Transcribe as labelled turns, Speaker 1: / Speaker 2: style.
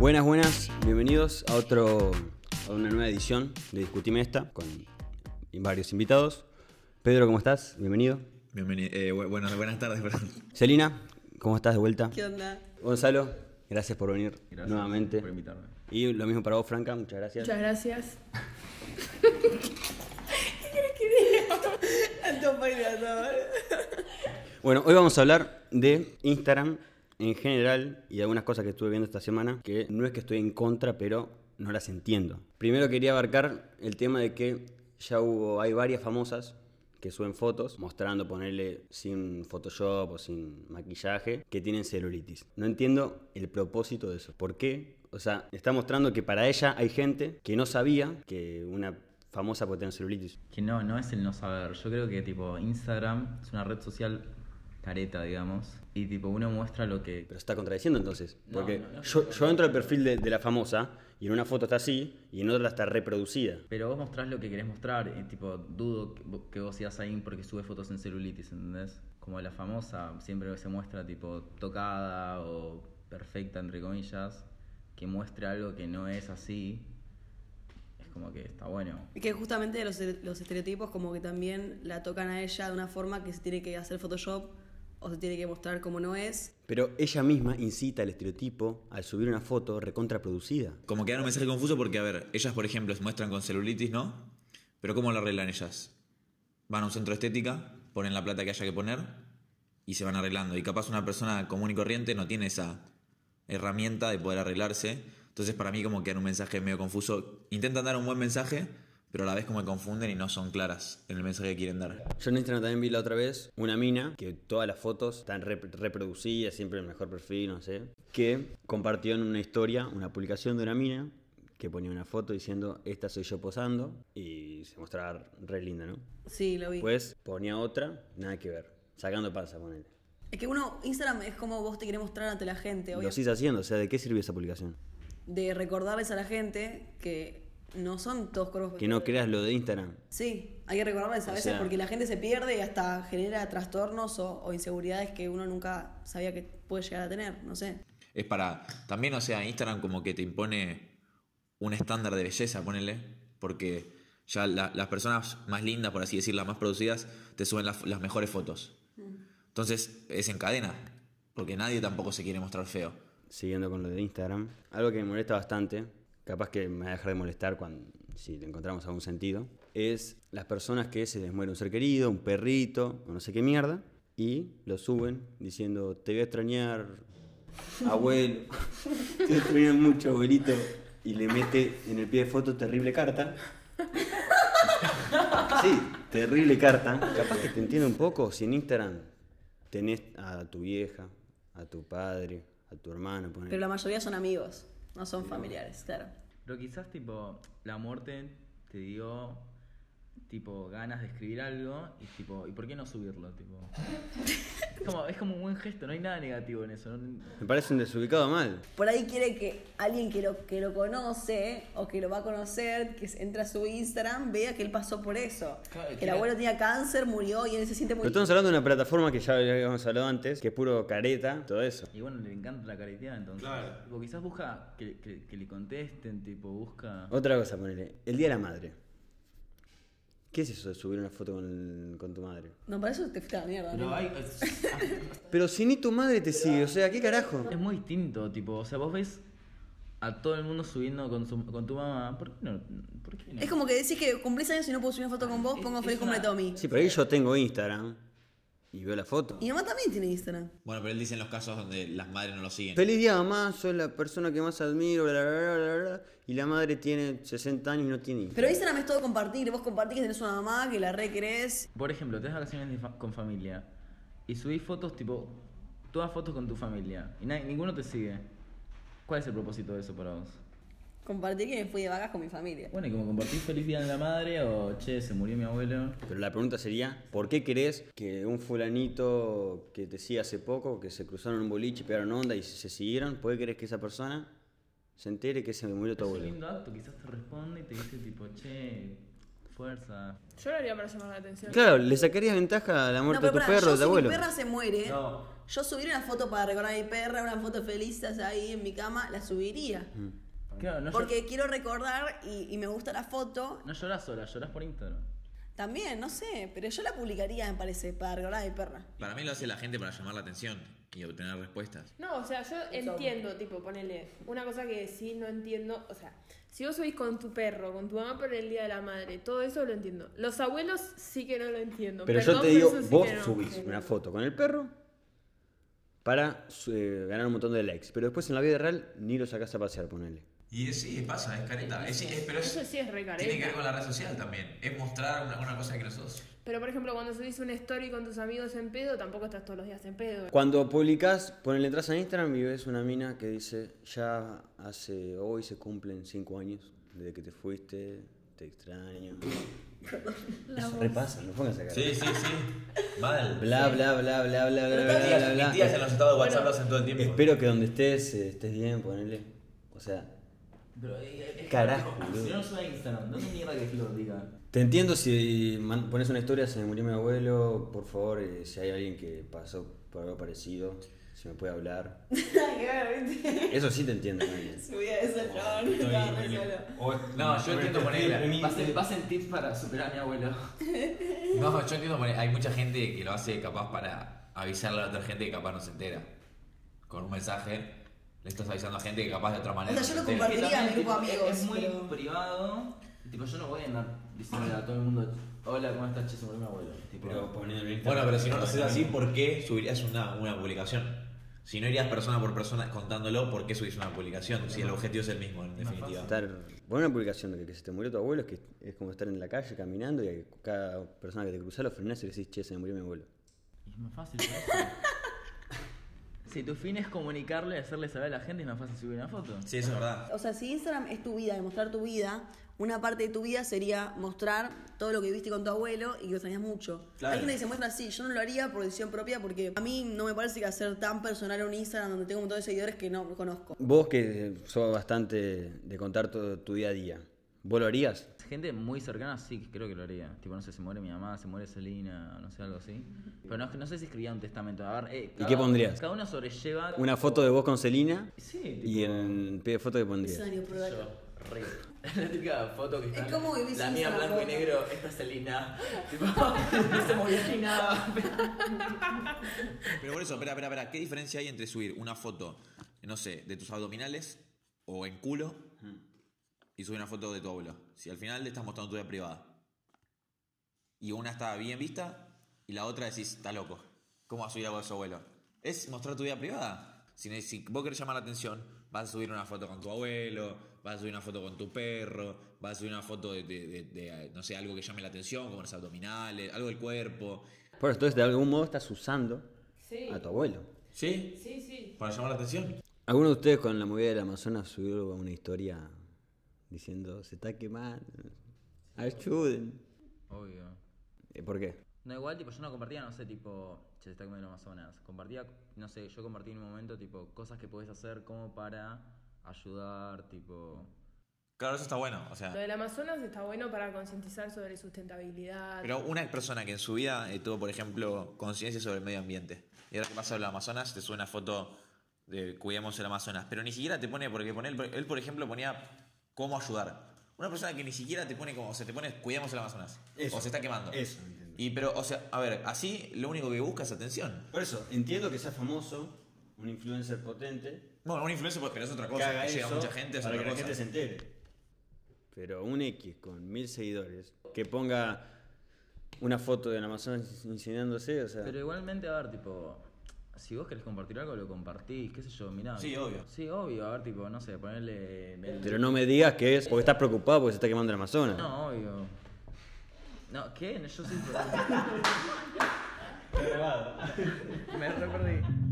Speaker 1: Buenas, buenas, bienvenidos a otro a una nueva edición de Discutime esta con varios invitados. Pedro, ¿cómo estás? Bienvenido.
Speaker 2: Bienvenido. Eh, bueno, buenas tardes, perdón.
Speaker 1: Celina, ¿cómo estás de vuelta?
Speaker 3: ¿Qué onda?
Speaker 1: Gonzalo, gracias por venir
Speaker 4: Gracias
Speaker 1: nuevamente.
Speaker 4: por invitarme.
Speaker 1: Y lo mismo para vos, Franca, muchas gracias.
Speaker 3: Muchas gracias. ¿Qué quieres que diga? Bailador.
Speaker 1: Bueno, hoy vamos a hablar de Instagram en general y algunas cosas que estuve viendo esta semana que no es que estoy en contra, pero no las entiendo. Primero quería abarcar el tema de que ya hubo, hay varias famosas que suben fotos mostrando, ponerle sin Photoshop o sin maquillaje, que tienen celulitis. No entiendo el propósito de eso. ¿Por qué? O sea, está mostrando que para ella hay gente que no sabía que una famosa puede tener celulitis.
Speaker 4: Que no, no es el no saber. Yo creo que tipo Instagram es una red social careta, digamos. Y tipo uno muestra lo que.
Speaker 1: Pero se está contradiciendo entonces.
Speaker 4: No,
Speaker 1: Porque
Speaker 4: no, no.
Speaker 1: yo, yo entro al perfil de, de la famosa y en una foto está así y en otra está reproducida.
Speaker 4: Pero vos mostrás lo que querés mostrar. Y tipo, dudo que vo- que vos sigas ahí porque sube fotos en celulitis, ¿entendés? Como la famosa siempre se muestra tipo tocada o perfecta, entre comillas. Que muestre algo que no es así. Es como que está bueno.
Speaker 3: Y que justamente los, los estereotipos como que también la tocan a ella de una forma que se tiene que hacer Photoshop o se tiene que mostrar como no es.
Speaker 1: Pero ella misma incita al estereotipo al subir una foto recontraproducida.
Speaker 2: Como que dan un mensaje confuso porque, a ver, ellas, por ejemplo, se muestran con celulitis, ¿no? Pero ¿cómo lo arreglan ellas? Van a un centro de estética, ponen la plata que haya que poner y se van arreglando. Y capaz una persona común y corriente no tiene esa herramienta de poder arreglarse. Entonces, para mí, como que dan un mensaje medio confuso. Intentan dar un buen mensaje, pero a la vez como que confunden y no son claras en el mensaje que quieren dar.
Speaker 1: Yo en Instagram también vi la otra vez una mina que todas las fotos están rep- reproducidas, siempre el mejor perfil, no sé, que compartió en una historia una publicación de una mina que ponía una foto diciendo esta soy yo posando y se mostraba re linda, ¿no?
Speaker 3: Sí, lo vi.
Speaker 1: Después ponía otra, nada que ver, sacando panza, ponele.
Speaker 3: Es que uno, Instagram es como vos te querés mostrar ante la gente,
Speaker 1: Lo
Speaker 3: obvio.
Speaker 1: sigues haciendo, o sea, ¿de qué sirvió esa publicación?
Speaker 3: De recordarles a la gente que no son todos cuerpos
Speaker 1: Que no creas lo de Instagram.
Speaker 3: Sí, hay que recordarles a
Speaker 1: O
Speaker 3: veces
Speaker 1: sea-
Speaker 3: porque la gente se pierde y hasta genera trastornos o, o inseguridades que uno nunca sabía que puede llegar a tener, no sé.
Speaker 2: Es para. También, o sea, Instagram como que te impone un estándar de belleza, ponele. Porque ya la- las personas más lindas, por así decirlo, las más producidas, te suben las, las mejores fotos. Entonces, es en cadena. Porque nadie tampoco se quiere mostrar feo.
Speaker 1: Siguiendo con lo de Instagram, algo que me molesta bastante, capaz que me va a dejar de molestar cuando, si le encontramos algún sentido, es las personas que se les muere un ser querido, un perrito, o no sé qué mierda, y lo suben diciendo, te voy a extrañar, abuelo, te extrañar mucho, abuelito, y le mete en el pie de foto terrible carta. Sí, terrible carta. Capaz que te entiendo un poco si en Instagram tenés a tu vieja, a tu padre, a tu hermano.
Speaker 3: Pero la mayoría son amigos, no son familiares, claro.
Speaker 4: Pero quizás tipo la muerte te dio tipo ganas de escribir algo y tipo, ¿y por qué no subirlo? Tipo. Es como, es como un buen gesto, no hay nada negativo en eso. no-
Speaker 1: Me parece un desubicado mal.
Speaker 3: Por ahí quiere que alguien que lo, que lo conoce o que lo va a conocer, que se- entra a su Instagram, vea que él pasó por eso.
Speaker 4: Claro,
Speaker 3: que el abuelo tenía cáncer, murió y él se siente muy...
Speaker 1: Pero estamos hablando de una plataforma que ya habíamos hablado antes, que es puro careta, todo eso.
Speaker 4: Y bueno, le encanta la careteada entonces. Tipo, quizás busca que, que- que le contesten, tipo, busca.
Speaker 1: Otra cosa, ponele. El Día de la Madre. ¿Qué es eso de subir una foto con, con tu madre?
Speaker 3: No, para eso te fuiste a la mierda.
Speaker 4: Pero
Speaker 3: ¿no?
Speaker 4: hay- es,
Speaker 1: Pero si ni tu madre te sigue, o sea, ¿qué carajo?
Speaker 4: es muy distinto, tipo, o sea, vos ves a todo el mundo subiendo con, su- con tu mamá. ¿Por qué no? ¿Por qué no?
Speaker 3: Es como que decís que cumplís años y no puedo subir una foto con vos,
Speaker 4: Es-
Speaker 3: pongo feliz
Speaker 4: una-
Speaker 3: cumple Tommy.
Speaker 1: Sí, pero ahí yo tengo Instagram y veo la foto.
Speaker 3: Y mi mamá también tiene Instagram.
Speaker 2: Bueno, pero él dice en los casos donde las madres no lo siguen.
Speaker 1: Feliz día, mamá, soy la persona que más admiro, bla, bla, bla, bla, bla, y la madre tiene 60 años y no tiene Instagram.
Speaker 3: Pero Instagram es todo compartir. Vos compartís que tenés una mamá, que la re querés.
Speaker 4: Por ejemplo, tenés vacaciones con familia y subís fotos, tipo, todas fotos con tu familia y nadie- ninguno te sigue. ¿Cuál es el propósito de eso para vos?
Speaker 3: Compartir que me fui de vacas con mi familia.
Speaker 4: Bueno, y como compartís feliz día de la madre o che, se murió mi abuelo.
Speaker 1: Pero la pregunta sería, ¿por qué querés que un fulanito que te sigue hace poco, que se cruzaron un boliche, pegaron onda y se siguieron, ¿por qué querés que esa persona se entere que se murió tu
Speaker 4: Es un
Speaker 1: abuelo?
Speaker 4: lindo acto, quizás te responde y te dice tipo, che, fuerza.
Speaker 5: Yo lo haría para llamar la atención.
Speaker 1: Claro, le sacarías ventaja a la muerte
Speaker 3: No,
Speaker 1: de tu
Speaker 3: pará,
Speaker 1: perro
Speaker 3: yo
Speaker 1: de tu
Speaker 3: si
Speaker 1: abuelo.
Speaker 3: mi perra se muere,
Speaker 4: No.
Speaker 3: yo subiría una foto para recordar a mi perra, una foto feliz ahí en mi cama, la subiría.
Speaker 4: Claro, no,
Speaker 3: Porque quiero recordar y, y me gusta la foto.
Speaker 4: no lloras sola, lloras por Instagram.
Speaker 3: También, no sé, pero yo la publicaría, me parece, para recordar a mi perra.
Speaker 2: Para mí lo hace la gente para llamar la atención y obtener respuestas.
Speaker 5: No, o sea, yo entiendo, tipo, ponele, una cosa que sí no entiendo, o sea, si vos subís con tu perro, con tu mamá por el Día de la Madre, todo eso lo entiendo. Los abuelos sí que no lo entiendo.
Speaker 1: Pero yo te digo,
Speaker 5: sí
Speaker 1: vos
Speaker 5: no.
Speaker 1: subís una foto con el perro para eh, ganar un montón de likes. Pero después en la vida real ni lo sacás a pasear, ponele.
Speaker 2: Y sí, pasa, es careta. Es, es, pero es,
Speaker 5: Eso sí es re careta.
Speaker 2: Tiene que ver con la red social también. Es mostrar una, una cosa que no sos.
Speaker 5: Pero por ejemplo, cuando subís una story con tus amigos en pedo, tampoco estás todos los días en pedo.
Speaker 1: Cuando publicás, ponele entras a Instagram y ves una mina que dice, ya hace hoy se cumplen 5 años desde que te fuiste, te extraño. La Eso voz. repasa, no pongas a cara.
Speaker 2: Sí, sí, sí. Mal.
Speaker 1: Bla, sí. bla, bla, bla, bla, bla, bla, bla, bla.
Speaker 2: Mis tías en los estados de WhatsApp
Speaker 5: bueno,
Speaker 2: lo hacen todo el tiempo.
Speaker 1: Espero que donde estés, eh, estés bien, ponele. O sea,
Speaker 4: pero es
Speaker 1: Carajo,
Speaker 4: Si no sube a Instagram, ¿dónde mierda que lo diga?
Speaker 1: te entiendo si man- pones una historia, se me murió mi abuelo, por favor, eh, si hay alguien que pasó por algo parecido, si me puede hablar. Eso sí te entiendo.
Speaker 3: Subí a ese chabón, estaba re solo.
Speaker 2: No, yo entiendo ponerle.
Speaker 4: Pasen, pasen tips para superar a mi abuelo.
Speaker 2: No, yo entiendo poner. Hay mucha gente que lo hace capaz para avisarle a la otra gente que capaz no se entera. Con un mensaje le estás avisando a gente que capaz de otra manera.
Speaker 3: O sea, yo lo compartiría a mi grupo de amigos,
Speaker 4: Es muy
Speaker 3: pero-
Speaker 4: privado. Tipo, yo no voy a andar diciéndole a todo el mundo, hola, ¿cómo estás? Che, se murió mi abuelo. Tipo,
Speaker 2: Bueno, pero si no lo haces así, ¿por qué subirías una, una publicación? Si no irías persona por persona contándolo, ¿por qué subís una publicación? Si el objetivo es el mismo, en definitiva.
Speaker 1: Estar, poner una publicación de que se te murió tu abuelo es que es como estar en la calle caminando y cada persona que te cruza lo frenás y le decís, che, se me murió mi abuelo.
Speaker 4: Y es más fácil. Si tu fin es comunicarle, hacerle saber a la gente, es más fácil subir una foto.
Speaker 2: Sí, eso es verdad.
Speaker 3: O sea, si Instagram es tu vida, demostrar tu vida, una parte de tu vida sería mostrar todo lo que viste con tu abuelo y que lo extrañas mucho.
Speaker 2: Claro.
Speaker 3: Hay gente que se muestra así, yo no lo haría por decisión propia porque a mí no me parece que hacer tan personal un Instagram donde tengo un montón de seguidores que no conozco.
Speaker 1: Vos que sos bastante de contar todo tu día a día, ¿vos lo harías?
Speaker 4: Gente muy cercana sí creo que lo haría. Tipo, no sé, se muere mi mamá, se muere Selina, no sé, algo así. Pero no, no sé si escribía un testamento. A ver, eh,
Speaker 1: ¿Y qué pondrías?
Speaker 4: Cada uno sobrelleva...
Speaker 1: Una foto de vos con Celina
Speaker 4: Sí,
Speaker 1: y en pie de foto que pondrías.
Speaker 4: Yo, re. La típica foto que está.
Speaker 3: Es como vivís
Speaker 4: La
Speaker 3: en
Speaker 4: mía blanco y negro, esta es Selina. tipo, no se movía ni nada.
Speaker 2: Pero por eso, espera, espera, espera. ¿Qué diferencia hay entre subir una foto, no sé, de tus abdominales o en culo y subir una foto de tu abuelo? Si al final le estás mostrando tu vida privada. Y una está bien vista y la otra decís, está loco. ¿Cómo vas a subir algo de su abuelo? Es mostrar tu vida privada. Si, si vos querés llamar la atención, vas a subir una foto con tu abuelo, vas a subir una foto con tu perro, vas a subir una foto de, de- de- de, no sé, algo que llame la atención, como los abdominales, algo del cuerpo.
Speaker 1: Por eso, entonces de algún modo estás usando
Speaker 5: Sí,
Speaker 1: a tu abuelo.
Speaker 2: ¿Sí?
Speaker 5: sí, sí.
Speaker 2: Para llamar la atención.
Speaker 1: ¿Alguno de ustedes con la movida del Amazonas subió una historia diciendo se está quemando? Ayuden.
Speaker 4: Obvio.
Speaker 1: Eh, ¿Por qué?
Speaker 4: No, igual, tipo, yo no compartía, no sé, tipo, che, se está comiendo el Amazonas. Compartía, no sé, yo compartí en un momento, tipo, cosas que podés hacer como para ayudar, tipo.
Speaker 2: Claro, eso está bueno. O sea,
Speaker 5: Lo del Amazonas está bueno para concientizar sobre sustentabilidad.
Speaker 2: Pero una persona que en su vida eh, tuvo, por ejemplo, conciencia sobre el medio ambiente. Y ahora que pasa el Amazonas, te sube una foto de cuidemos el Amazonas. Pero ni siquiera te pone, porque pone, él, por ejemplo, ponía cómo ayudar. Una persona que ni siquiera te pone como, o sea, te pone cuidemos el Amazonas.
Speaker 1: Eso,
Speaker 2: o se está quemando.
Speaker 1: eso, entiendo.
Speaker 2: Y pero, o sea, a ver, así lo único que busca es atención.
Speaker 1: Por eso, entiendo que sea famoso, un influencer potente,
Speaker 2: Bueno, un influencer, pues, pero es otra
Speaker 1: que
Speaker 2: cosa.
Speaker 1: haga
Speaker 2: que llega
Speaker 1: eso
Speaker 2: mucha gente, es
Speaker 1: para que
Speaker 2: otra
Speaker 1: la gente
Speaker 2: cosa.
Speaker 1: se entere. Pero un X con mil seguidores, que ponga una foto del Amazonas incinerándose, o sea...
Speaker 4: Pero igualmente, a ver, tipo, si vos querés compartir algo, lo compartís, qué sé yo, mirá.
Speaker 2: Sí, obvio.
Speaker 4: Sí, obvio, a ver, tipo, no sé, ponerle. el-
Speaker 1: Pero no me digas que es porque estás preocupado porque se está quemando el Amazonas.
Speaker 4: No, obvio. No, ¿qué? Yo soy. Me re perdí.